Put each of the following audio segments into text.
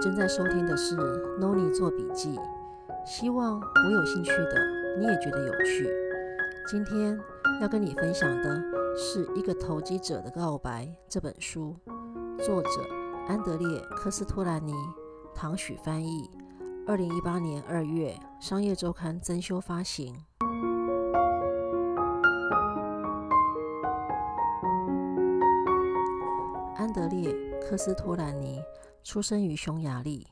正在收听的是 Noni 做笔记，希望我有兴趣的你也觉得有趣。今天要跟你分享的是《一个投机者的告白》这本书，作者安德烈·科斯托兰尼，唐许翻译，二零一八年二月商业周刊增修发行。安德烈·科斯托兰尼。出生于匈牙利，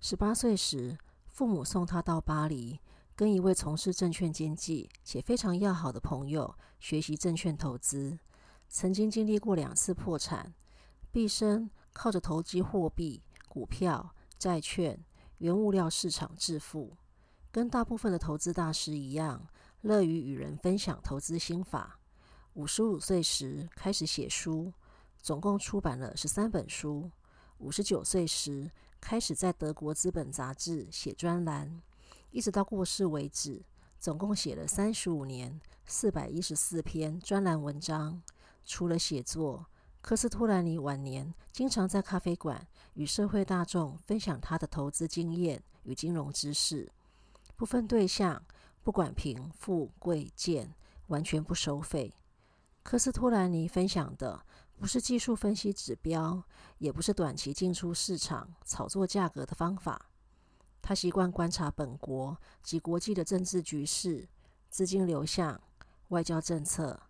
十八岁时，父母送他到巴黎，跟一位从事证券经纪且非常要好的朋友学习证券投资。曾经经历过两次破产，毕生靠着投机货币、股票、债券、原物料市场致富。跟大部分的投资大师一样，乐于与人分享投资心法。五十五岁时开始写书，总共出版了十三本书。五十九岁时，开始在德国资本杂志写专栏，一直到过世为止，总共写了三十五年，四百一十四篇专栏文章。除了写作，科斯托兰尼晚年经常在咖啡馆与社会大众分享他的投资经验与金融知识，不分对象，不管贫富贵贱，完全不收费。科斯托兰尼分享的不是技术分析指标，也不是短期进出市场炒作价格的方法。他习惯观察本国及国际的政治局势、资金流向、外交政策、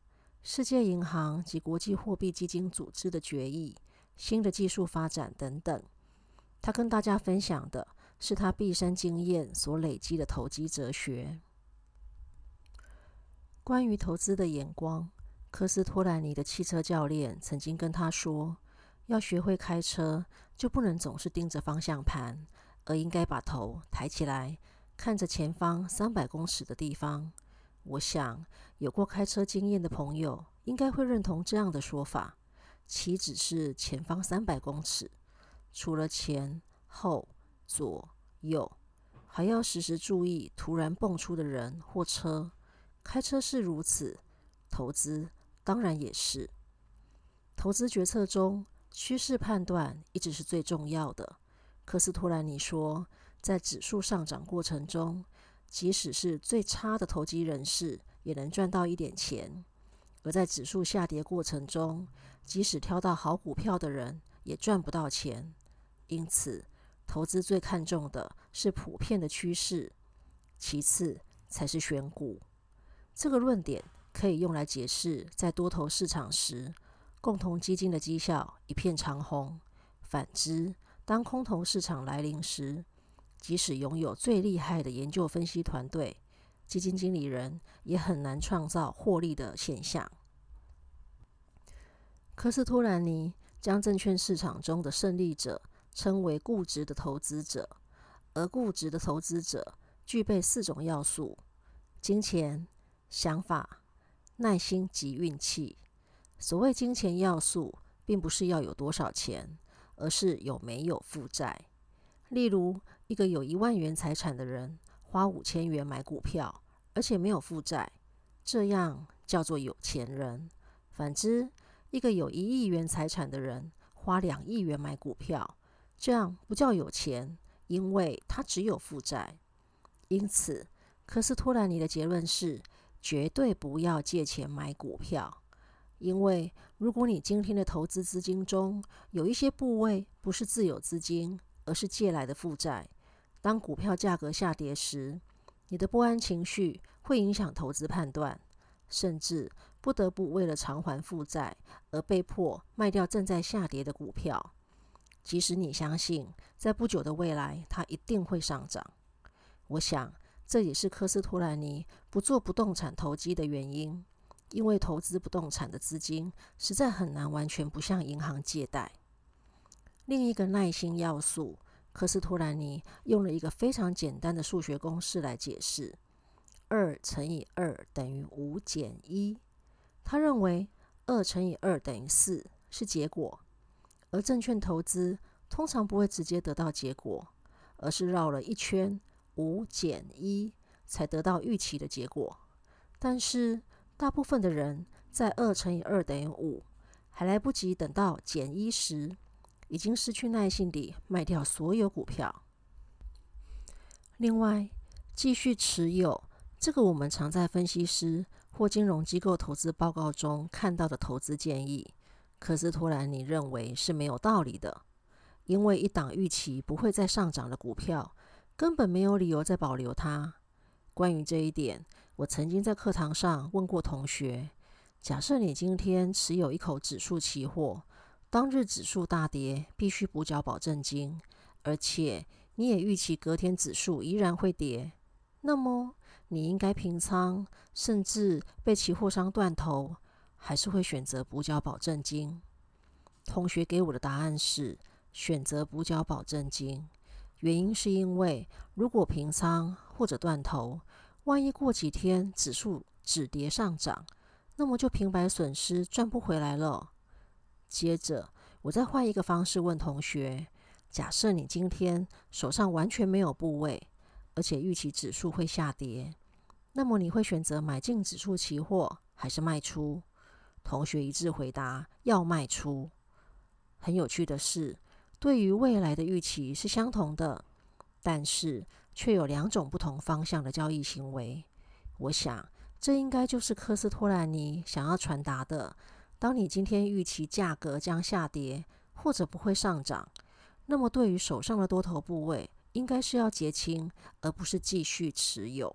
世界银行及国际货币基金组织的决议、新的技术发展等等。他跟大家分享的是他毕生经验所累积的投机哲学。关于投资的眼光。科斯托兰尼的汽车教练曾经跟他说：“要学会开车，就不能总是盯着方向盘，而应该把头抬起来，看着前方三百公尺的地方。”我想，有过开车经验的朋友应该会认同这样的说法。岂止是前方三百公尺，除了前后左右，还要时时注意突然蹦出的人或车。开车是如此，投资。当然也是，投资决策中趋势判断一直是最重要的。科斯托兰尼说，在指数上涨过程中，即使是最差的投机人士也能赚到一点钱；而在指数下跌过程中，即使挑到好股票的人也赚不到钱。因此，投资最看重的是普遍的趋势，其次才是选股。这个论点。可以用来解释，在多头市场时，共同基金的绩效一片长红；反之，当空头市场来临时，即使拥有最厉害的研究分析团队，基金经理人也很难创造获利的现象。科斯托兰尼将证券市场中的胜利者称为固执的投资者，而固执的投资者具备四种要素：金钱、想法。耐心及运气。所谓金钱要素，并不是要有多少钱，而是有没有负债。例如，一个有一万元财产的人花五千元买股票，而且没有负债，这样叫做有钱人。反之，一个有一亿元财产的人花两亿元买股票，这样不叫有钱，因为他只有负债。因此，科斯托兰尼的结论是。绝对不要借钱买股票，因为如果你今天的投资资金中有一些部位不是自有资金，而是借来的负债，当股票价格下跌时，你的不安情绪会影响投资判断，甚至不得不为了偿还负债而被迫卖掉正在下跌的股票，即使你相信在不久的未来它一定会上涨。我想。这也是科斯托兰尼不做不动产投机的原因，因为投资不动产的资金实在很难完全不向银行借贷。另一个耐心要素，科斯托兰尼用了一个非常简单的数学公式来解释：二乘以二等于五减一。他认为二乘以二等于四是结果，而证券投资通常不会直接得到结果，而是绕了一圈。五减一才得到预期的结果，但是大部分的人在二乘以二等于五还来不及等到减一时，已经失去耐性地卖掉所有股票。另外，继续持有这个我们常在分析师或金融机构投资报告中看到的投资建议，可是突然你认为是没有道理的，因为一档预期不会再上涨的股票，根本没有理由再保留它。关于这一点，我曾经在课堂上问过同学：假设你今天持有一口指数期货，当日指数大跌，必须补缴保证金，而且你也预期隔天指数依然会跌，那么你应该平仓，甚至被期货商断头，还是会选择补缴保证金？同学给我的答案是选择补缴保证金。原因是因为，如果平仓或者断头，万一过几天指数止跌上涨，那么就平白损失赚不回来了。接着，我再换一个方式问同学：假设你今天手上完全没有部位，而且预期指数会下跌，那么你会选择买进指数期货还是卖出？同学一致回答要卖出。很有趣的是，对于未来的预期是相同的，但是却有两种不同方向的交易行为。我想，这应该就是科斯托兰尼想要传达的：当你今天预期价格将下跌或者不会上涨，那么对于手上的多头部位，应该是要结清，而不是继续持有。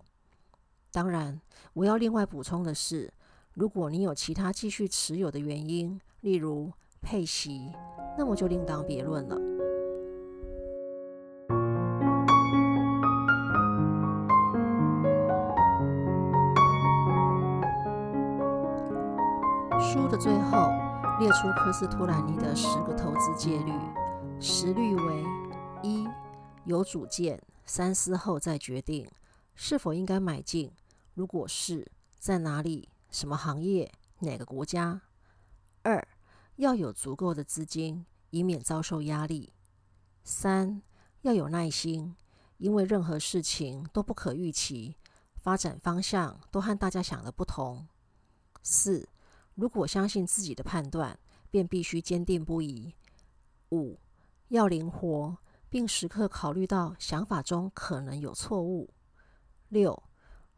当然，我要另外补充的是，如果你有其他继续持有的原因，例如配息。那么就另当别论了。书的最后列出科斯托兰尼的十个投资戒律，十律为：一、有主见，三思后再决定是否应该买进，如果是，在哪里、什么行业、哪个国家；二、要有足够的资金，以免遭受压力。三、要有耐心，因为任何事情都不可预期，发展方向都和大家想的不同。四、如果相信自己的判断，便必须坚定不移。五、要灵活，并时刻考虑到想法中可能有错误。六、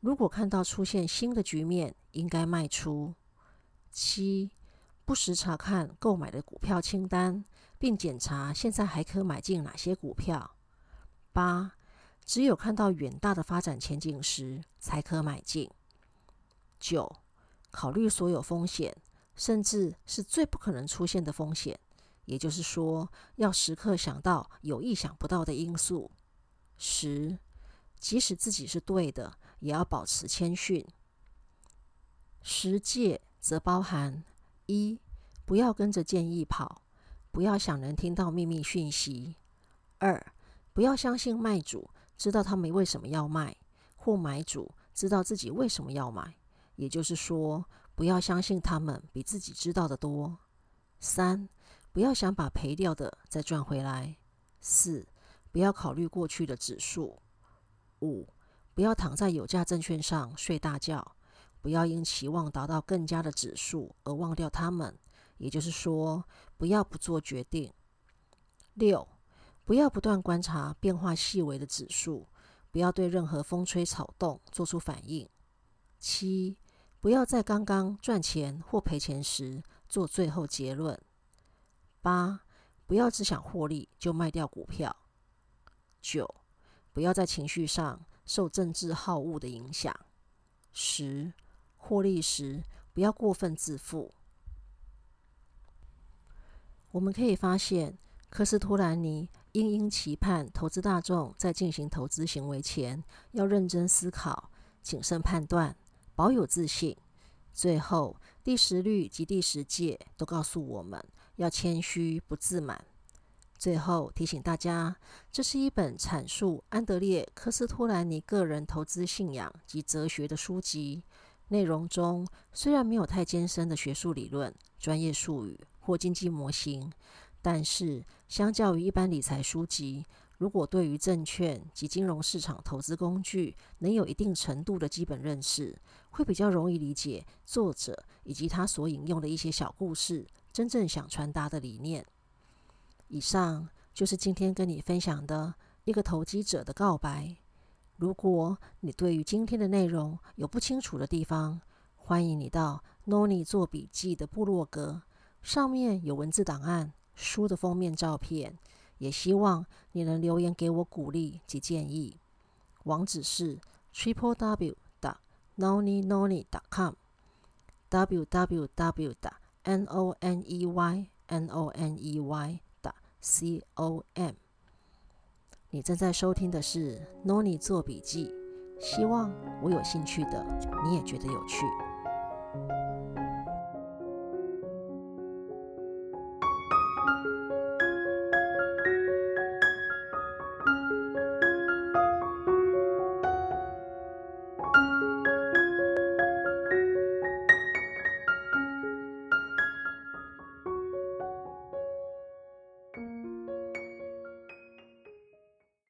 如果看到出现新的局面，应该卖出。七、不时查看购买的股票清单，并检查现在还可买进哪些股票。八、只有看到远大的发展前景时，才可买进。九、考虑所有风险，甚至是最不可能出现的风险，也就是说，要时刻想到有意想不到的因素。十、即使自己是对的，也要保持谦逊。十戒则包含。一、不要跟着建议跑，不要想能听到秘密讯息。二、不要相信卖主知道他们为什么要卖，或买主知道自己为什么要买。也就是说，不要相信他们比自己知道的多。三、不要想把赔掉的再赚回来。四、不要考虑过去的指数。五、不要躺在有价证券上睡大觉。不要因期望达到更佳的指数而忘掉他们，也就是说，不要不做决定。六，不要不断观察变化细微的指数，不要对任何风吹草动做出反应。七，不要在刚刚赚钱或赔钱时做最后结论。八，不要只想获利就卖掉股票。九，不要在情绪上受政治好恶的影响。十。获利时不要过分自负。我们可以发现，科斯托兰尼殷殷期盼投资大众在进行投资行为前要认真思考、谨慎判断、保有自信。最后，第十律及第十戒都告诉我们要谦虚，不自满。最后提醒大家，这是一本阐述安德烈·科斯托兰尼个人投资信仰及哲学的书籍。内容中虽然没有太艰深的学术理论、专业术语或经济模型，但是相较于一般理财书籍，如果对于证券及金融市场投资工具能有一定程度的基本认识，会比较容易理解作者以及他所引用的一些小故事真正想传达的理念。以上就是今天跟你分享的一个投机者的告白。如果你对于今天的内容有不清楚的地方，欢迎你到 Noni 做笔记的部落格，上面有文字档案、书的封面照片。也希望你能留言给我鼓励及建议。网址是 triple w 的 noni noni dot com w w w 的 n o n e y n o n e y 的 c o m。你正在收听的是 Noni 做笔记，希望我有兴趣的你也觉得有趣。